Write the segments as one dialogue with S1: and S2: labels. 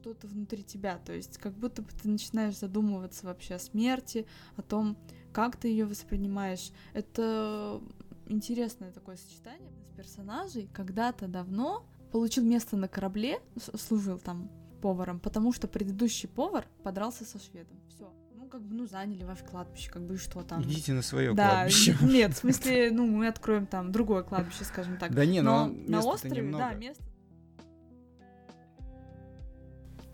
S1: что-то внутри тебя, то есть как будто бы ты начинаешь задумываться вообще о смерти, о том, как ты ее воспринимаешь. Это интересное такое сочетание с персонажей. Когда-то давно получил место на корабле, служил там поваром, потому что предыдущий повар подрался со шведом. Все. Ну, как бы, ну, заняли ваше кладбище, как бы, и что там.
S2: Идите на свое
S1: да,
S2: кладбище.
S1: Нет, в смысле, ну, мы откроем там другое кладбище, скажем так.
S2: Да не, но,
S1: на острове, да, место.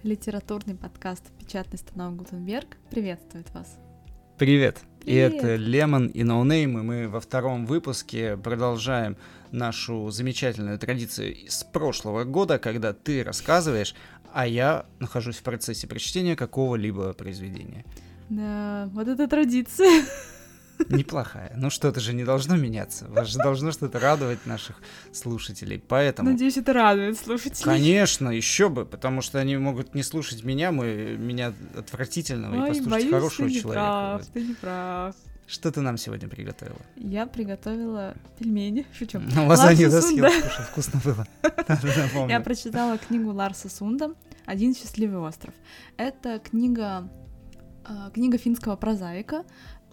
S1: Литературный подкаст «Печатный станок Гутенберг» приветствует вас.
S2: Привет.
S1: Привет.
S2: И это Lemon и Noname, и мы во втором выпуске продолжаем нашу замечательную традицию с прошлого года, когда ты рассказываешь, а я нахожусь в процессе прочтения какого-либо произведения.
S1: Да, вот это традиция.
S2: Неплохая. Ну что-то же не должно меняться. Вас же должно что-то радовать наших слушателей. Поэтому...
S1: Надеюсь, это радует слушателей.
S2: Конечно, еще бы, потому что они могут не слушать меня, мы, меня отвратительного,
S1: Ой,
S2: и послушать
S1: боюсь,
S2: хорошего
S1: ты не
S2: человека.
S1: Прав, ты не прав.
S2: Что ты нам сегодня приготовила?
S1: Я приготовила пельмени. Шучу.
S2: Лазанью
S1: Ларса
S2: засъел,
S1: Сунда.
S2: слушай, вкусно было.
S1: Я прочитала книгу Ларса Сунда «Один счастливый остров». Это книга, э, книга финского прозаика.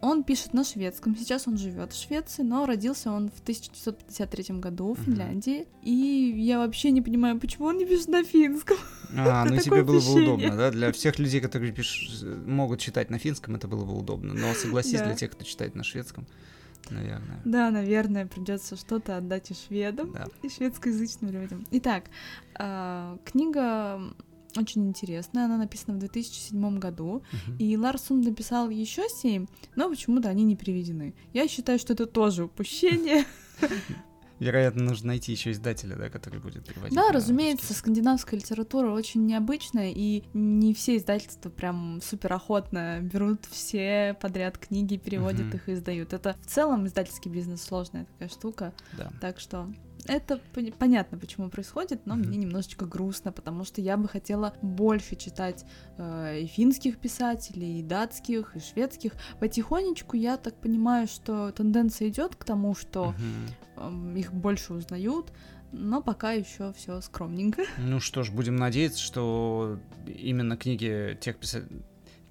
S1: Он пишет на шведском. Сейчас он живет в Швеции, но родился он в 1953 году в. Финляндии. И я вообще не понимаю, почему он не пишет на финском.
S2: А, ну тебе было бы удобно, да? Для всех людей, которые пишут, могут читать на финском, это было бы удобно. Но согласись, для тех, кто читает на шведском, наверное.
S1: Да, наверное, придется что-то отдать и шведам,
S2: Да.
S1: и шведскоязычным людям. Итак, а, книга очень интересная, она написана в 2007 году,
S2: Мгм.
S1: и Ларсон написал еще семь, но почему-то они не переведены. Я считаю, что это тоже упущение.
S2: Вероятно, нужно найти еще издателя, да, который будет переводить.
S1: Да, разумеется,
S2: русский.
S1: скандинавская литература очень необычная, и не все издательства прям супер охотно берут все подряд книги, переводят
S2: Мгм.
S1: их и издают. Это в целом издательский бизнес сложная такая штука.
S2: Да.
S1: Так что это пон- понятно, почему происходит, но мне немножечко грустно, потому что я бы хотела больше читать э, и финских писателей, и датских, и шведских. Потихонечку я так понимаю, что тенденция идет к тому, что эм, их больше узнают, но пока еще все скромненько.
S2: Ну что ж, будем надеяться, что именно книги тех писа-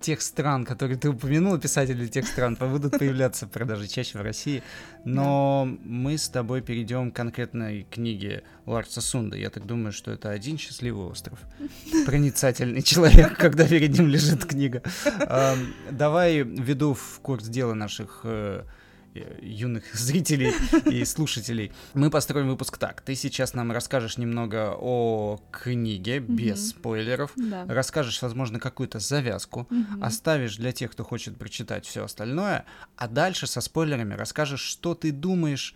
S2: тех стран, которые ты упомянула, писателей тех стран, будут появляться в продаже чаще в России. Но мы с тобой перейдем к конкретной книге Ларса Сунда. Я так думаю, что это один счастливый остров. Проницательный человек, когда перед ним лежит книга. Ам, Давай введу в курс дела наших э, юных зрителей и слушателей. Мы построим выпуск так. Ты сейчас нам расскажешь немного о книге, без спойлеров.
S1: Да.
S2: Расскажешь, возможно, какую-то завязку. Оставишь для тех, кто хочет прочитать все остальное, а дальше со спойлерами расскажешь, что ты думаешь,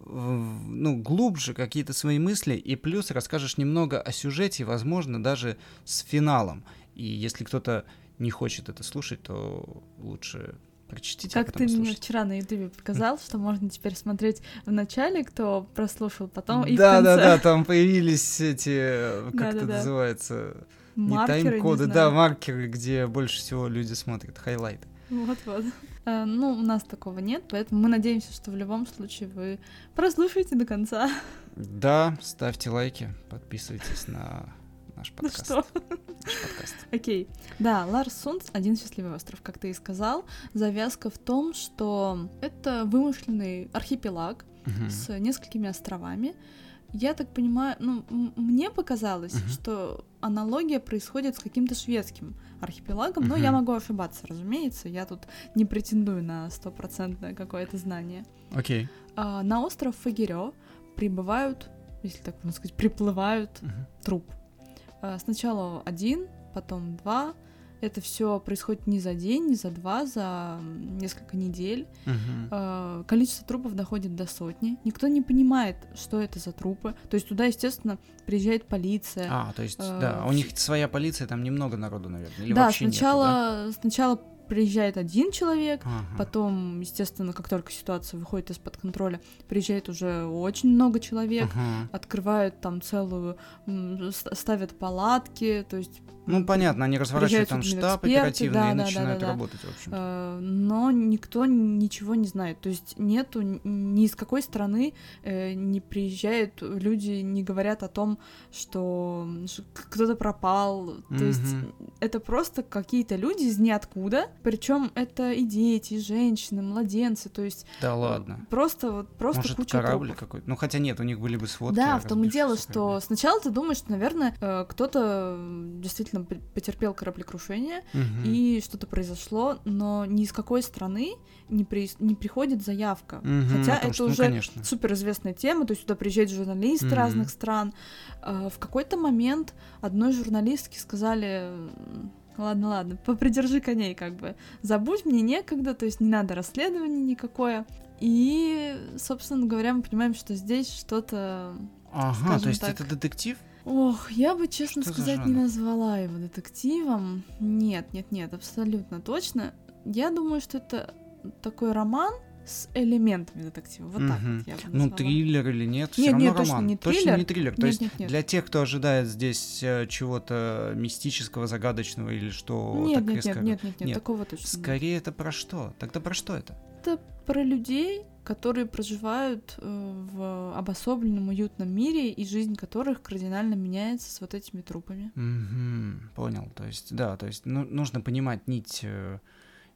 S2: ну, глубже какие-то свои мысли, и плюс расскажешь немного о сюжете, возможно, даже с финалом. И если кто-то не хочет это слушать, то лучше прочтите, а
S1: Как ты мне вчера на Ютубе показал, что можно теперь смотреть в начале, кто прослушал, потом и
S2: да, да, да, там появились эти, э, как это называется, не тайм-коды, да, маркеры, где больше всего люди смотрят, хайлайты.
S1: Вот-вот. Э, Ну, у нас такого нет, поэтому мы надеемся, что в любом случае вы прослушаете до конца.
S2: Да, ставьте лайки, подписывайтесь на наш подкаст.
S1: что?
S2: Наш подкаст.
S1: Окей. Да, Ларс Сунц «Один счастливый остров», как ты и сказал. Завязка в том, что это вымышленный архипелаг
S2: Мгм.
S1: с несколькими островами. Я так понимаю, ну, мне показалось,
S2: Мгм.
S1: что аналогия происходит с каким-то шведским архипелагом, но я могу ошибаться, разумеется, я тут не претендую на стопроцентное какое-то знание.
S2: Окей.
S1: А, на остров Фагиро прибывают, если так можно сказать, приплывают
S2: Мгм.
S1: труп. А, Сначала один, потом два. Это все происходит не за день, не за два, за несколько недель. А, Количество трупов доходит до сотни. Никто не понимает, что это за трупы. То есть туда, естественно, приезжает полиция.
S2: А, то есть,
S1: э,
S2: да, у них своя полиция, там немного народу, наверное, или
S1: да,
S2: вообще нету, да?
S1: сначала, сначала приезжает один человек,
S2: Ага.
S1: потом, естественно, как только ситуация выходит из-под контроля, приезжает уже очень много человек.
S2: Ага.
S1: открывают там целую, ставят палатки, то есть
S2: Ну, понятно, они разворачивают там штаб оперативный
S1: да,
S2: и
S1: да,
S2: начинают
S1: да, да,
S2: работать, в общем.
S1: Э, Но никто ничего не знает. То есть нету ни из какой страны э, не приезжают люди, не говорят о том, что кто-то пропал. То есть
S2: Мгм.
S1: это просто какие-то люди из ниоткуда. Причем это и дети, и женщины, младенцы. То есть
S2: Да ладно.
S1: просто вот просто
S2: Может,
S1: куча
S2: корабль какой-то? Ну, хотя нет, у них были бы сводки.
S1: Да, в том и дело, что сначала ты думаешь, что, наверное, э, кто-то м, действительно потерпел кораблекрушение,
S2: Мгм.
S1: и что-то произошло, но ни из какой страны не, при- не приходит заявка.
S2: Мгм,
S1: Хотя
S2: том,
S1: это
S2: что, ну,
S1: уже
S2: конечно.
S1: супер известная тема, то есть сюда приезжают журналисты
S2: Мгм.
S1: разных стран. А, В какой-то момент одной журналистке сказали, «М, ладно, ладно, попридержи коней, как бы, забудь, мне некогда, то есть не надо расследования никакое. И, собственно говоря, мы понимаем, что здесь что-то...
S2: Ага, то есть
S1: так,
S2: это детектив?
S1: Ох, я бы, честно
S2: Что за
S1: сказать, не назвала его детективом. Нет, нет, нет, абсолютно точно. Я думаю, что это такой роман с элементами детектива. Вот так
S2: Мгм.
S1: вот я бы
S2: Ну, триллер или нет? Все
S1: Нет,
S2: равно
S1: нет, точно
S2: роман.
S1: не
S2: Точно
S1: триллер.
S2: не триллер. То
S1: Нет,
S2: есть
S1: нет, нет.
S2: для тех, кто ожидает здесь э, чего-то мистического, загадочного или что
S1: Нет,
S2: так
S1: нет,
S2: резко...
S1: нет, нет, нет, нет,
S2: Нет.
S1: такого точно нет.
S2: Скорее это про что? Тогда про что это?
S1: Это про людей, которые проживают э, в обособленном уютном мире, и жизнь которых кардинально меняется с вот этими трупами.
S2: Мгм, понял. То есть, да, то есть ну, нужно понимать нить э,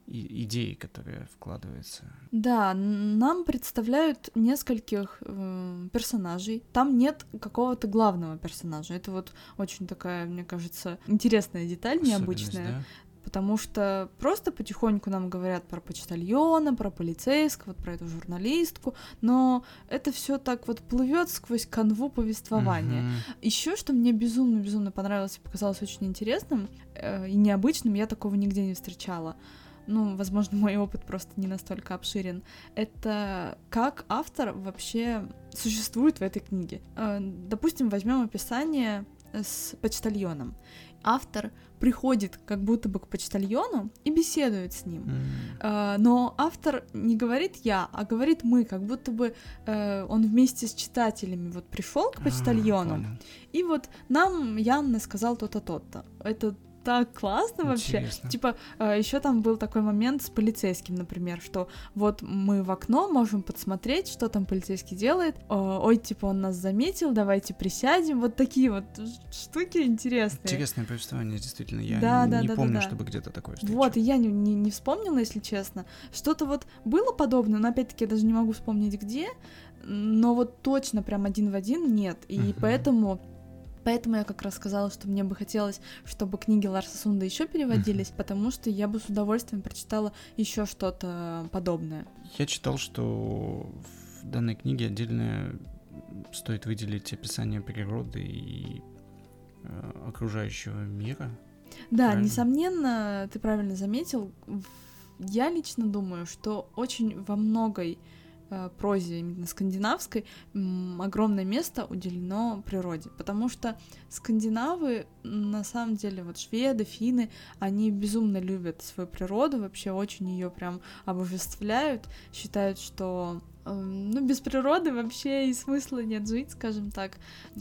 S2: и- идей, которые вкладываются.
S1: Да, нам представляют нескольких э, персонажей. Там нет какого-то главного персонажа. Это вот очень такая, мне кажется, интересная деталь, необычная.
S2: да?
S1: Потому что просто потихоньку нам говорят про почтальона, про полицейского, вот про эту журналистку, но это все так вот плывет сквозь канву повествования.
S2: Мгм.
S1: Еще что мне безумно-безумно понравилось и показалось очень интересным э, и необычным, я такого нигде не встречала. Ну, возможно, мой опыт просто не настолько обширен. Это как автор вообще существует в этой книге. Э, допустим, возьмем описание с почтальоном. Автор приходит как будто бы к почтальону и беседует с ним. Э, но автор не говорит я, а говорит мы, как будто бы э, он вместе с читателями вот пришел к
S2: А,
S1: почтальону,
S2: понял.
S1: и вот нам Янна сказал то-то, то-то. Это так классно вообще.
S2: Интересно.
S1: Типа, еще там был такой момент с полицейским, например, что вот мы в окно можем подсмотреть, что там полицейский делает. Э, Ой, типа, он нас заметил, давайте присядем. Вот такие вот штуки интересные.
S2: Интересное повествование, действительно. Я
S1: Да,
S2: не
S1: да,
S2: не
S1: да, да,
S2: помню,
S1: да.
S2: чтобы где-то такое встречал.
S1: Вот, и я не, не, не вспомнила, если честно. Что-то вот было подобное, но опять-таки я даже не могу вспомнить где, но вот точно прям один в один нет. И
S2: Мгм.
S1: поэтому Поэтому я как раз сказала, что мне бы хотелось, чтобы книги Ларса Сунда еще переводились, потому что я бы с удовольствием прочитала еще что-то подобное.
S2: Я читал, что в данной книге отдельно стоит выделить описание природы и э, окружающего мира.
S1: Да,
S2: Правильно.
S1: несомненно, ты правильно заметил. Я лично думаю, что очень во многой прозе именно скандинавской огромное место уделено природе, потому что скандинавы на самом деле вот шведы, финны, они безумно любят свою природу, вообще очень ее прям обожествляют, считают, что э, ну, без природы вообще и смысла нет жить, скажем так.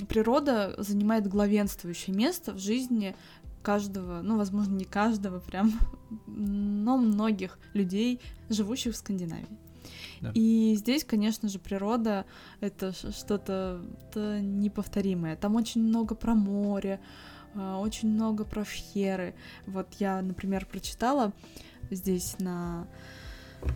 S1: Природа занимает главенствующее место в жизни каждого, ну, возможно, не каждого прям, но многих людей, живущих в Скандинавии.
S2: Да.
S1: И здесь, конечно же, природа это что-то неповторимое. Там очень много про море, а, очень много про фьеры. Вот я, например, прочитала здесь на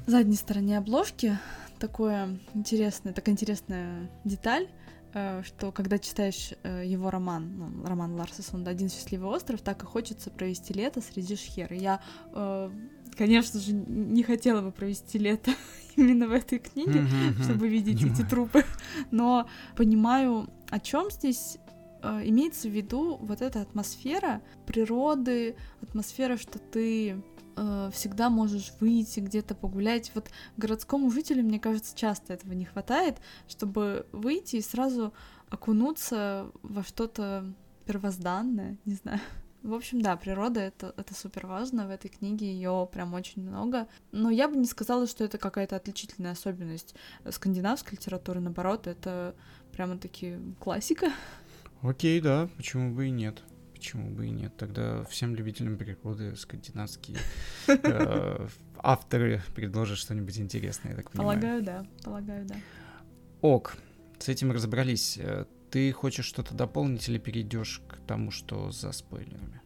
S1: задней стороне обложки такое интересное, такая интересная деталь, э, что когда читаешь э, его роман, ну, роман Ларса Сонда «Один счастливый остров», так и хочется провести лето среди шхер. Я, э, конечно же, не хотела бы провести лето именно в этой книге,
S2: Мгм,
S1: чтобы видеть эти
S2: понимаю.
S1: трупы, но понимаю, о чем здесь э, имеется в виду вот эта атмосфера природы, атмосфера, что ты э, всегда можешь выйти где-то погулять. Вот городскому жителю, мне кажется, часто этого не хватает, чтобы выйти и сразу окунуться во что-то первозданное, не знаю. В общем, да, природа это, это супер важно. В этой книге ее прям очень много. Но я бы не сказала, что это какая-то отличительная особенность скандинавской литературы. Наоборот, это прямо таки классика.
S2: Окей, да, почему бы и нет. почему бы и нет? Тогда всем любителям природы скандинавские э, авторы предложат что-нибудь интересное, я так
S1: понимаю. Полагаю, да. Полагаю, да.
S2: Ок, с этим разобрались. Э, ты хочешь что-то дополнить или перейдешь к тому, что за спойлерами?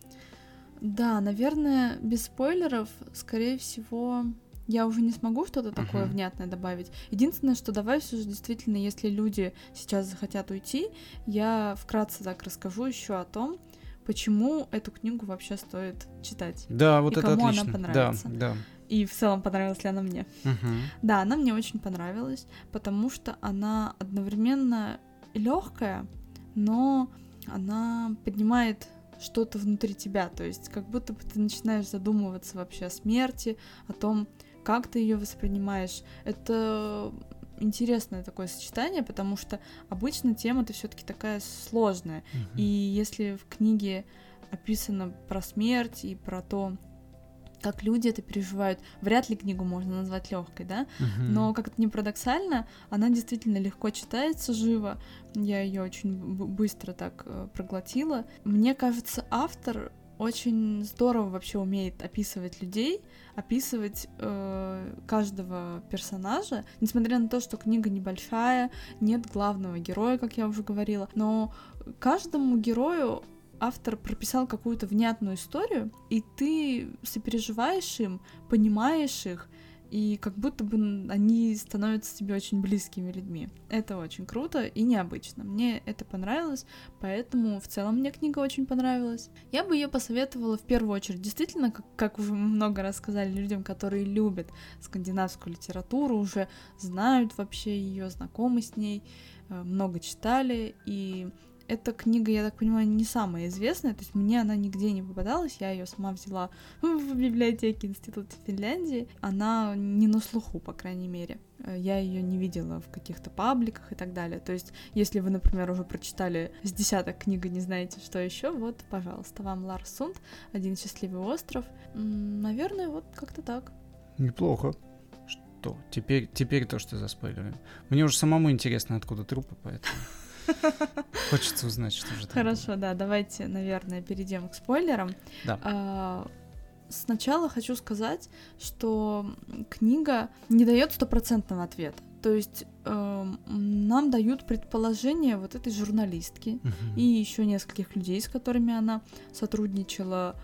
S1: Да, наверное, без спойлеров, скорее всего, я уже не смогу что-то такое uh-huh. внятное добавить. Единственное, что давай все же действительно, если люди сейчас захотят уйти, я вкратце так расскажу еще о том, почему эту книгу вообще стоит читать.
S2: Да, вот
S1: и
S2: это
S1: кому
S2: отлично.
S1: она понравится.
S2: Да, да.
S1: И в целом понравилась ли она мне.
S2: Uh-huh.
S1: Да, она мне очень понравилась, потому что она одновременно легкая, но она поднимает что-то внутри тебя, то есть как будто бы ты начинаешь задумываться вообще о смерти, о том, как ты ее воспринимаешь. Это интересное такое сочетание, потому что обычно тема-то все-таки такая сложная.
S2: Uh-huh.
S1: И если в книге описано про смерть и про то, как люди это переживают. Вряд ли книгу можно назвать легкой, да?
S2: Uh-huh.
S1: Но как это не парадоксально, она действительно легко читается живо. Я ее очень быстро так э, проглотила. Мне кажется, автор очень здорово вообще умеет описывать людей, описывать э, каждого персонажа, несмотря на то, что книга небольшая, нет главного героя, как я уже говорила, но каждому герою автор прописал какую-то внятную историю, и ты сопереживаешь им, понимаешь их, и как будто бы они становятся тебе очень близкими людьми. Это очень круто и необычно. Мне это понравилось, поэтому в целом мне книга очень понравилась. Я бы ее посоветовала в первую очередь, действительно, как, как уже много раз сказали, людям, которые любят скандинавскую литературу, уже знают вообще ее, знакомы с ней, э, много читали, и эта книга, я так понимаю, не самая известная, то есть мне она нигде не попадалась, я ее сама взяла в библиотеке Института Финляндии. Она не на слуху, по крайней мере. Э, я ее не видела в каких-то пабликах и так далее. То есть, если вы, например, уже прочитали с десяток книг и не знаете, что еще, вот, пожалуйста, вам Ларс Сунд, «Один счастливый остров». Наверное, вот как-то так.
S2: Неплохо. Что? Теперь, теперь то, что за спойлерами. Мне уже самому интересно, откуда трупы, поэтому... Хочется узнать, что же там.
S1: Хорошо, да, давайте, наверное, перейдем к спойлерам.
S2: Да.
S1: А, сначала хочу сказать, что книга не дает стопроцентного ответа. То есть э, нам дают предположение вот этой журналистки
S2: uh-huh.
S1: и еще нескольких людей, с которыми она сотрудничала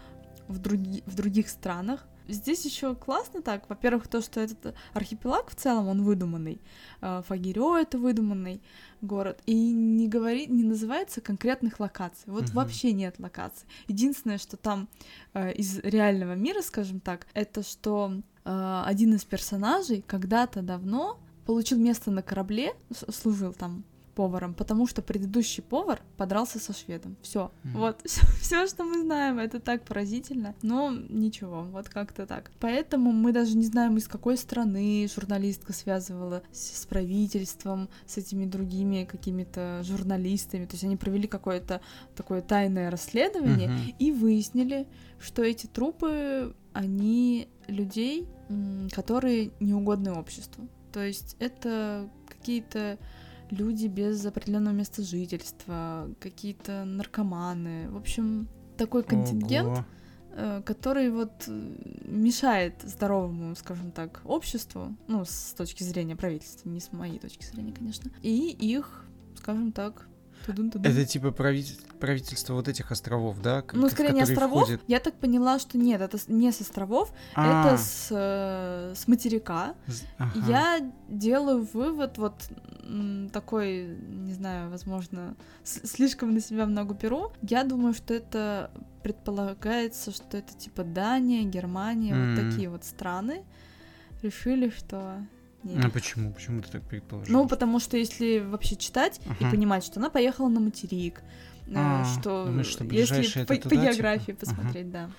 S1: в, други, в других странах. Здесь еще классно так. Во-первых, то, что этот архипелаг в целом, он выдуманный. Э, Фагиро это выдуманный город. И не говорит, не называется конкретных локаций. Вот uh-huh. вообще нет локаций. Единственное, что там э, из реального мира, скажем так, это что э, один из персонажей когда-то давно получил место на корабле, служил там поваром, потому что предыдущий повар подрался со шведом. Все, mm-hmm. вот все, что мы знаем, это так поразительно, но ничего, вот как-то так. Поэтому мы даже не знаем, из какой страны журналистка связывала с, с правительством, с этими другими какими-то журналистами. То есть они провели какое-то такое тайное расследование mm-hmm. и выяснили, что эти трупы, они людей, которые неугодны обществу. То есть это какие-то люди без определенного места жительства, какие-то наркоманы. В общем, такой контингент, Ого. Э, который вот э, мешает здоровому, скажем так, обществу, ну, с точки зрения правительства, не с моей точки зрения, конечно, и их, скажем так.
S2: Это типа правитель, правительство вот этих островов, да?
S1: Ну, скорее не островов. Входит... Я так поняла, что нет, это не с островов, А-а-а. это с, э, с материка. Ага. Я делаю вывод вот такой, не знаю, возможно, слишком на себя много перу. Я думаю, что это предполагается, что это типа Дания, Германия, вот такие вот страны решили, что
S2: нет. А почему? Почему ты так предположил?
S1: Ну, потому что если вообще читать ага. и понимать, что она поехала на материк, э, а, что,
S2: думаешь, что
S1: если по,
S2: туда,
S1: по географии типа? посмотреть, ага. да.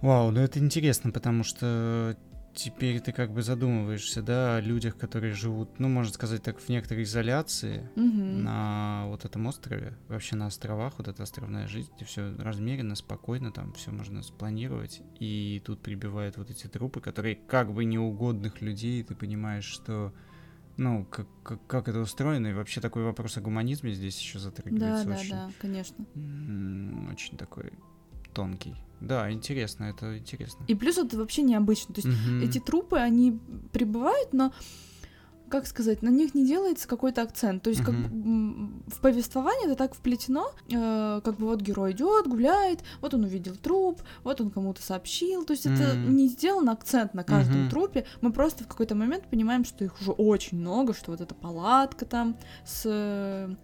S2: Вау, ну это интересно, потому что теперь ты как бы задумываешься, да, о людях, которые живут, ну, можно сказать так, в некоторой изоляции
S1: угу.
S2: на вот этом острове, вообще на островах, вот эта островная жизнь, где все размеренно, спокойно, там все можно спланировать, и тут прибивают вот эти трупы, которые как бы неугодных людей, ты понимаешь, что ну, как, как, как это устроено, и вообще такой вопрос о гуманизме здесь еще
S1: Да,
S2: затрагивается
S1: да,
S2: очень,
S1: да, конечно.
S2: очень такой тонкий. Да, интересно, это интересно.
S1: И плюс это вообще необычно. То есть
S2: Мгм.
S1: эти трупы, они прибывают, но как сказать, на них не делается какой-то акцент. То есть, как бы, м, в повествовании это так вплетено, э, как бы вот герой идет, гуляет, вот он увидел труп, вот он кому-то сообщил. То есть это
S2: М.
S1: не сделан акцент на каждом
S2: Мгм.
S1: трупе. Мы просто в какой-то момент понимаем, что их уже очень много, что вот эта палатка там с э,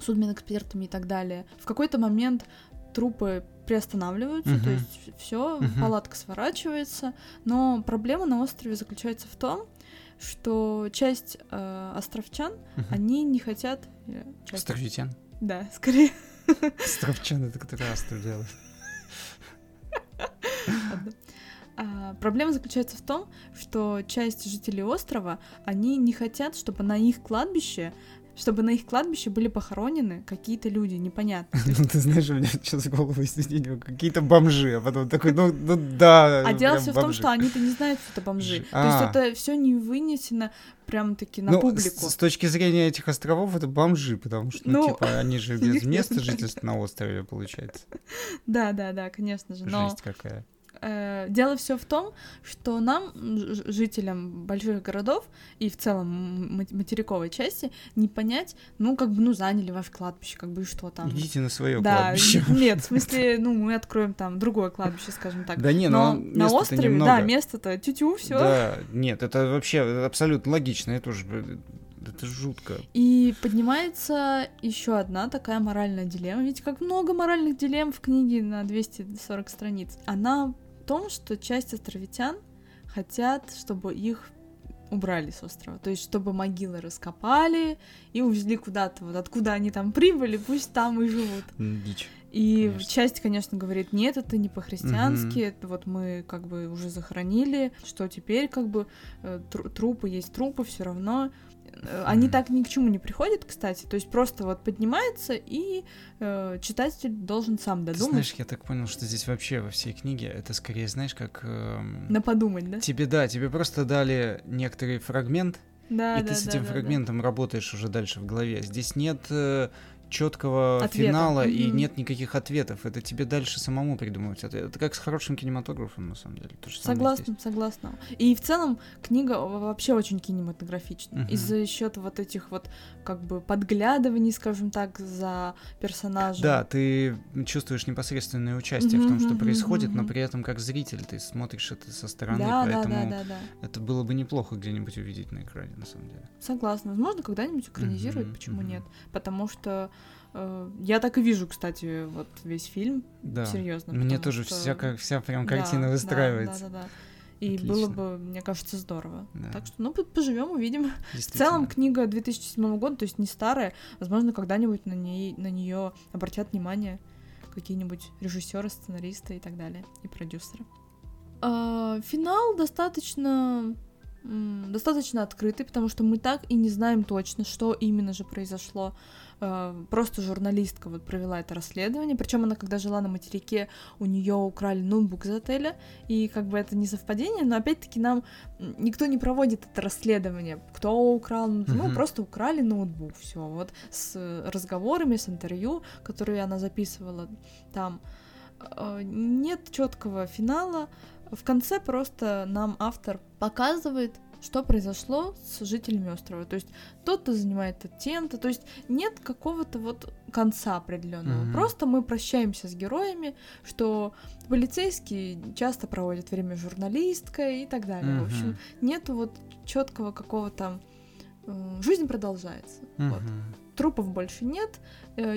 S1: судмедэкспертами и так далее. В какой-то момент трупы приостанавливаются, то
S2: Мгм.
S1: есть все,
S2: Мгм.
S1: палатка сворачивается, но проблема на острове заключается в том, что часть э, островчан,
S2: Мгм.
S1: они не хотят... э, часть-
S2: Островитян.
S1: Да, скорее.
S2: Островчан, это который остров делает.
S1: А, проблема заключается в том, что часть жителей острова, они не хотят, чтобы на их кладбище чтобы на их кладбище были похоронены какие-то люди, непонятно.
S2: Ну, ты знаешь, у меня сейчас в голову извинения, какие-то бомжи, а потом такой, ну, ну да.
S1: А дело все в том, что они-то не знают, что это бомжи. То есть
S2: а.
S1: это все не вынесено прям таки на
S2: Ну,
S1: публику.
S2: С, с точки зрения этих островов, это бомжи, потому что, ну,
S1: Ну,
S2: типа, они же без места жительства на острове, получается.
S1: Да, да, да, конечно же.
S2: Жесть какая.
S1: Э, дело все в том, что нам, жителям больших городов и в целом материковой части, не понять, ну, как бы, ну, заняли ваше кладбище, как бы, и что там.
S2: Идите на свое
S1: да,
S2: кладбище.
S1: нет, в смысле, ну, мы откроем там другое кладбище, скажем так.
S2: Да не,
S1: Но
S2: но
S1: на острове,
S2: немного.
S1: да, место-то тютю, все.
S2: Да, нет, это вообще абсолютно логично, это уже, это жутко.
S1: И поднимается еще одна такая моральная дилемма. Ведь как много моральных дилемм в книге на 240 страниц. Она том, что часть островитян хотят, чтобы их убрали с острова. То есть, чтобы могилы раскопали и увезли куда-то. Вот откуда они там прибыли, пусть там и живут.
S2: Дичь.
S1: И
S2: Конечно.
S1: часть, конечно, говорит, нет, это не по-христиански, это вот мы как бы уже захоронили, что теперь как бы э, тру- трупы есть трупы, все равно. Э, Они так ни к чему не приходят, кстати, то есть просто вот поднимается, и э, читатель должен сам
S2: Ты
S1: додумать,
S2: знаешь, я так понял, что здесь вообще во всей книге это скорее, знаешь, как... эм,
S1: на подумать, да?
S2: Тебе, да, тебе просто дали некоторый фрагмент,
S1: Да,
S2: и
S1: да,
S2: ты с
S1: да,
S2: этим
S1: да, да.
S2: фрагментом работаешь уже дальше в голове. Здесь нет четкого
S1: Ответа.
S2: финала и
S1: Мгм.
S2: нет никаких ответов. Это тебе дальше самому придумывать. Это, это как с хорошим кинематографом, на самом деле. То же
S1: Согласна,
S2: здесь.
S1: согласна. И в целом книга вообще очень кинематографична.
S2: Мгм.
S1: Из-за счета вот этих вот как бы подглядываний, скажем так, за персонажем.
S2: Да, ты чувствуешь непосредственное участие в
S1: Мгм,
S2: том, что происходит, но
S1: мгм.
S2: при этом как зритель ты смотришь это со стороны,
S1: да, да,
S2: поэтому
S1: да, да, да.
S2: это было бы неплохо где-нибудь увидеть на экране, на самом деле.
S1: Согласна. Возможно, когда-нибудь экранизируют,
S2: Мгм,
S1: почему
S2: мгм.
S1: нет? Потому что я так и вижу, кстати, вот весь фильм.
S2: Да.
S1: Серьезно.
S2: Мне тоже
S1: что-
S2: вся, как, вся прям
S1: Да,
S2: картина
S1: да,
S2: выстраивается.
S1: Да, да, да. И
S2: Отлично.
S1: было бы, мне кажется, здорово.
S2: Да.
S1: Так что, ну, поживем, увидим. В целом, книга 2007 года, то есть не старая. Возможно, когда-нибудь на, ней, на нее обратят внимание какие-нибудь режиссеры, сценаристы и так далее, и продюсеры. А, финал достаточно достаточно открытый, потому что мы так и не знаем точно, что именно же произошло. А, Просто журналистка вот провела это расследование, причем она, когда жила на материке, у нее украли ноутбук из отеля, и как бы это не совпадение, но опять-таки нам никто не проводит это расследование, кто украл, ноутбук. ну
S2: Мгм.
S1: просто украли ноутбук, все, вот с э, разговорами, с интервью, которые она записывала там. Э, Нет четкого финала. В конце просто нам автор показывает, что произошло с жителями острова. То есть тот-то занимается тем-то. То есть нет какого-то вот конца определенного.
S2: Мгм.
S1: Просто мы прощаемся с героями, что полицейские часто проводят время с журналисткой и так далее. В общем, нету вот четкого какого-то э, жизнь продолжается. Вот.
S2: Мгм.
S1: Трупов больше нет,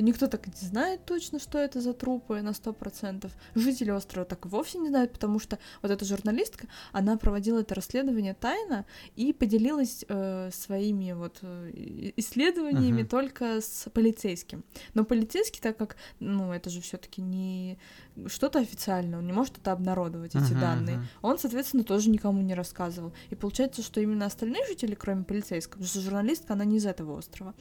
S1: никто так и не знает точно, что это за трупы на сто процентов. Жители острова так и вовсе не знают, потому что вот эта журналистка, она проводила это расследование тайно и поделилась э, своими вот э, исследованиями
S2: Мгм.
S1: только с полицейским. Но полицейский, так как, ну, это же все таки не что-то официальное, он не может это обнародовать, эти
S2: Мгм,
S1: данные.
S2: мгм.
S1: Он, соответственно, тоже никому не рассказывал. И получается, что именно остальные жители, кроме полицейского, потому что журналистка, она не из этого острова,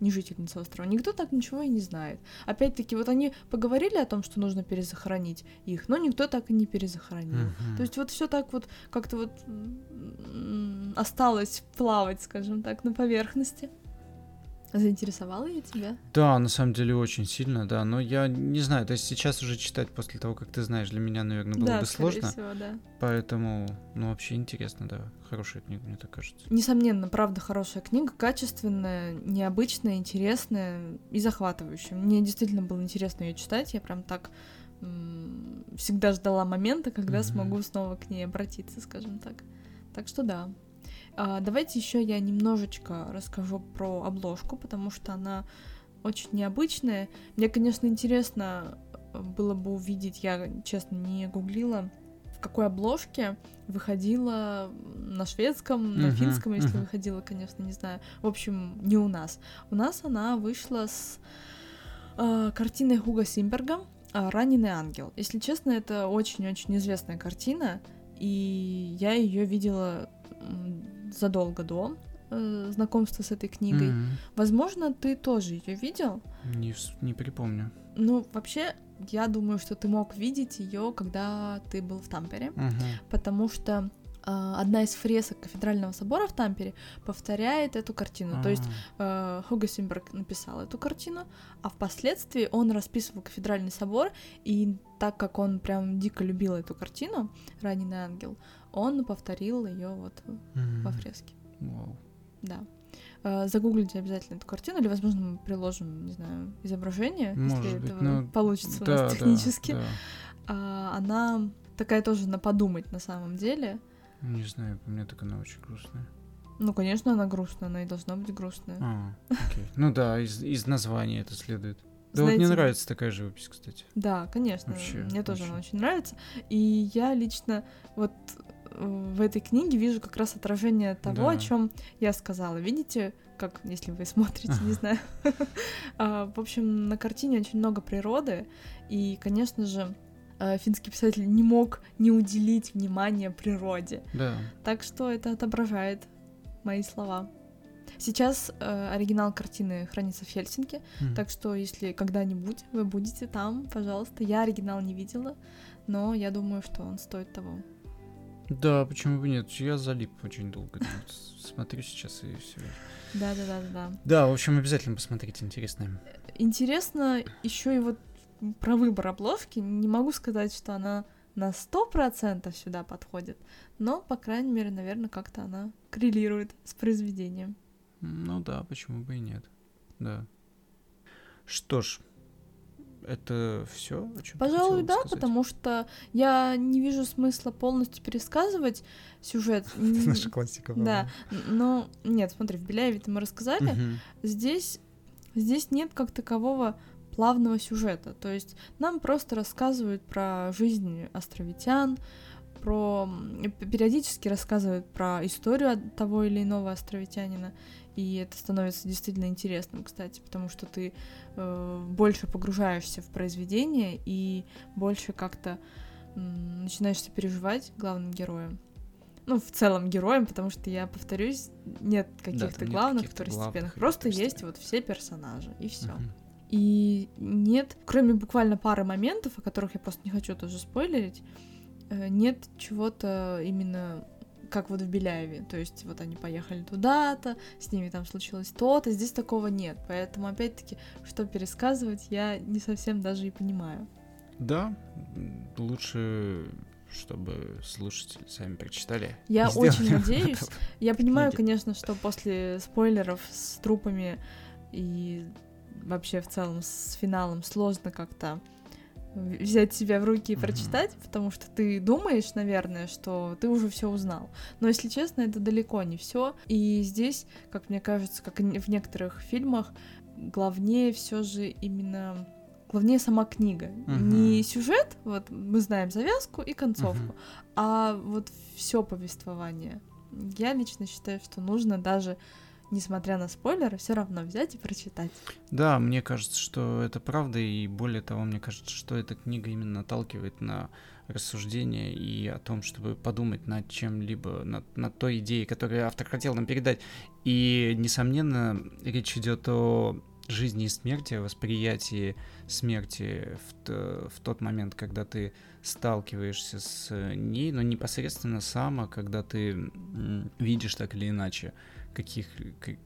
S1: не жительница острова, никто так ничего ничего и не знает. Опять-таки, вот они поговорили о том, что нужно перезахоронить их, но никто так и не перезахоронил.
S2: Мгм.
S1: То есть вот все так вот как-то вот осталось плавать, скажем так, на поверхности. Заинтересовала я тебя?
S2: Да, на самом деле очень сильно, да. Но я не знаю, то есть сейчас уже читать после того, как ты знаешь, для меня, наверное, было
S1: да,
S2: бы сложно.
S1: всего, да.
S2: Поэтому, ну, вообще интересно, да. Хорошая книга, мне так кажется.
S1: Несомненно, правда, хорошая книга, качественная, необычная, интересная и захватывающая. Мне действительно было интересно ее читать, я прям так всегда ждала момента, когда
S2: Мгм.
S1: смогу снова к ней обратиться, скажем так. Так что да. А, давайте еще я немножечко расскажу про обложку, потому что она очень необычная. Мне, конечно, интересно было бы увидеть, я, честно, не гуглила, в какой обложке выходила на шведском, на
S2: Мгм,
S1: финском, если
S2: мгм.
S1: выходила, конечно, не знаю. В общем, не у нас. У нас она вышла с э, картиной Хуга Симберга а, «Раненый ангел». Если честно, это очень-очень известная картина, и я ее видела задолго до э, знакомства с этой книгой.
S2: Мгм.
S1: Возможно, ты тоже ее видел.
S2: Не, не припомню.
S1: Ну, вообще, я думаю, что ты мог видеть ее, когда ты был в Тампере,
S2: Мгм.
S1: потому что одна из фресок кафедрального собора в Тампере повторяет эту картину. То есть
S2: А,
S1: э, Хуго Симберг написал эту картину, а впоследствии он расписывал кафедральный собор, и так как он прям дико любил эту картину, «Раненый ангел», он повторил ее вот
S2: мгм.
S1: во фреске.
S2: Вау.
S1: Да. Э, Загуглите обязательно эту картину, или, возможно, мы приложим, не знаю, изображение,
S2: Может
S1: если
S2: быть,
S1: это
S2: ну,
S1: получится у
S2: Да,
S1: нас
S2: да,
S1: технически.
S2: да.
S1: А, она такая тоже на подумать на самом деле.
S2: Не знаю, по мне так она очень грустная.
S1: Ну, конечно, она грустная, она и должна быть грустная.
S2: А, окей. Ну да, из, из названия это следует. Да вот мне
S1: Знаете,
S2: нравится такая живопись, кстати.
S1: Да, конечно.
S2: Вообще,
S1: Мне тоже она
S2: очень.
S1: нравится. И я лично вот э, в этой книге вижу как раз отражение того, о
S2: Да.
S1: чем я сказала. Видите, как, если вы смотрите, не знаю. А, В общем, на картине очень много природы, и, конечно же, э, финский писатель не мог не уделить внимания природе.
S2: Да.
S1: Так что это отображает мои слова. Сейчас э, оригинал картины хранится в Хельсинки,
S2: Мгм.
S1: так что если когда-нибудь вы будете там, пожалуйста. Я оригинал не видела, но я думаю, что он стоит того.
S2: Да, почему бы нет? Я залип очень долго. Вот Смотрю сейчас и все.
S1: Да, да, да, да. Да,
S2: в общем, обязательно посмотрите, интересно.
S1: Интересно еще и вот про выбор обложки. Не могу сказать, что она на сто процентов сюда подходит, но, по крайней мере, наверное, как-то она коррелирует с произведением.
S2: Ну да, почему бы и нет. Да. Что ж, это все,
S1: Пожалуй, да, потому что я не вижу смысла полностью пересказывать сюжет. М,
S2: Наша классика.
S1: Да, но нет, смотри, в Беляеве-то мы рассказали, здесь, здесь нет как такового плавного сюжета. То есть нам просто рассказывают про жизнь островитян, про периодически рассказывают про историю того или иного островитянина. И это становится действительно интересным, кстати, потому что ты э, больше погружаешься в произведение и больше как-то м, начинаешь сопереживать главным героям. Ну, в целом героям, потому что, я повторюсь, нет каких-то
S2: нет
S1: главных,
S2: каких-то
S1: второстепенных.
S2: главных и
S1: Просто есть
S2: второстепенных.
S1: вот все персонажи, и все.
S2: Мгм.
S1: И нет, кроме буквально пары моментов, о которых я просто не хочу тоже спойлерить, э, нет чего-то именно как вот в Беляеве. То есть вот они поехали туда-то, с ними там случилось то-то, здесь такого нет. Поэтому, опять-таки, что пересказывать, я не совсем даже и понимаю.
S2: Да, лучше, чтобы слушатели сами прочитали.
S1: Я очень надеюсь. Я понимаю,
S2: Книги.
S1: конечно, что после спойлеров с трупами и вообще в целом с финалом сложно как-то взять себя в руки и
S2: Мгм.
S1: прочитать, потому что ты думаешь, наверное, что ты уже все узнал. Но если честно, это далеко не все. И здесь, как мне кажется, как в некоторых фильмах, главнее все же именно главнее сама книга.
S2: Мгм.
S1: Не сюжет, вот мы знаем завязку и концовку,
S2: Мгм.
S1: а вот все повествование. Я лично считаю, что нужно даже, несмотря на спойлеры, все равно взять и прочитать.
S2: Да, мне кажется, что это правда, и более того, мне кажется, что эта книга именно наталкивает на рассуждения и о том, чтобы подумать над чем-либо, над, над той идеей, которую автор хотел нам передать. И, несомненно, речь идет о жизни и смерти, о восприятии смерти в, в тот момент, когда ты сталкиваешься с ней, но непосредственно сама, когда ты видишь так или иначе каких,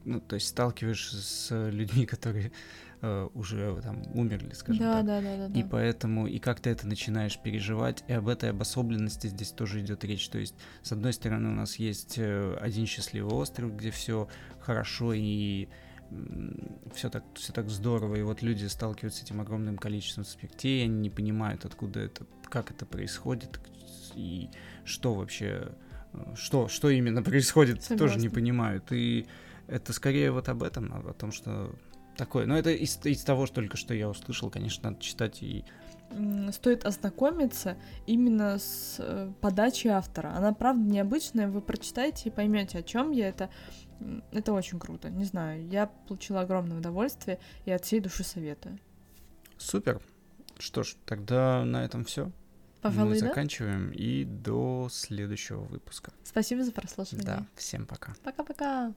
S2: ну, то есть сталкиваешься с людьми, которые э, уже там умерли, скажем
S1: да,
S2: так.
S1: Да, да, да, да.
S2: И поэтому, и как ты это начинаешь переживать, и об этой обособленности здесь тоже идет речь. То есть, с одной стороны, у нас есть э, один счастливый остров, где все хорошо и все так, все так здорово, и вот люди сталкиваются с этим огромным количеством смертей, они не понимают, откуда это, как это происходит, и что вообще что, что именно происходит, Согласна. тоже не понимают. И это скорее вот об этом, о том, что такое. Но это из, из того, что только что я услышал, конечно, надо читать и
S1: стоит ознакомиться именно с э, подачей автора. Она правда необычная, вы прочитаете и поймете, о чем я. Это, это очень круто. Не знаю, я получила огромное удовольствие и от всей души советую.
S2: Супер. Что ж, тогда на этом все. Пожалуй, Мы да? заканчиваем и до следующего выпуска.
S1: Спасибо за прослушивание.
S2: Да, всем пока.
S1: Пока-пока.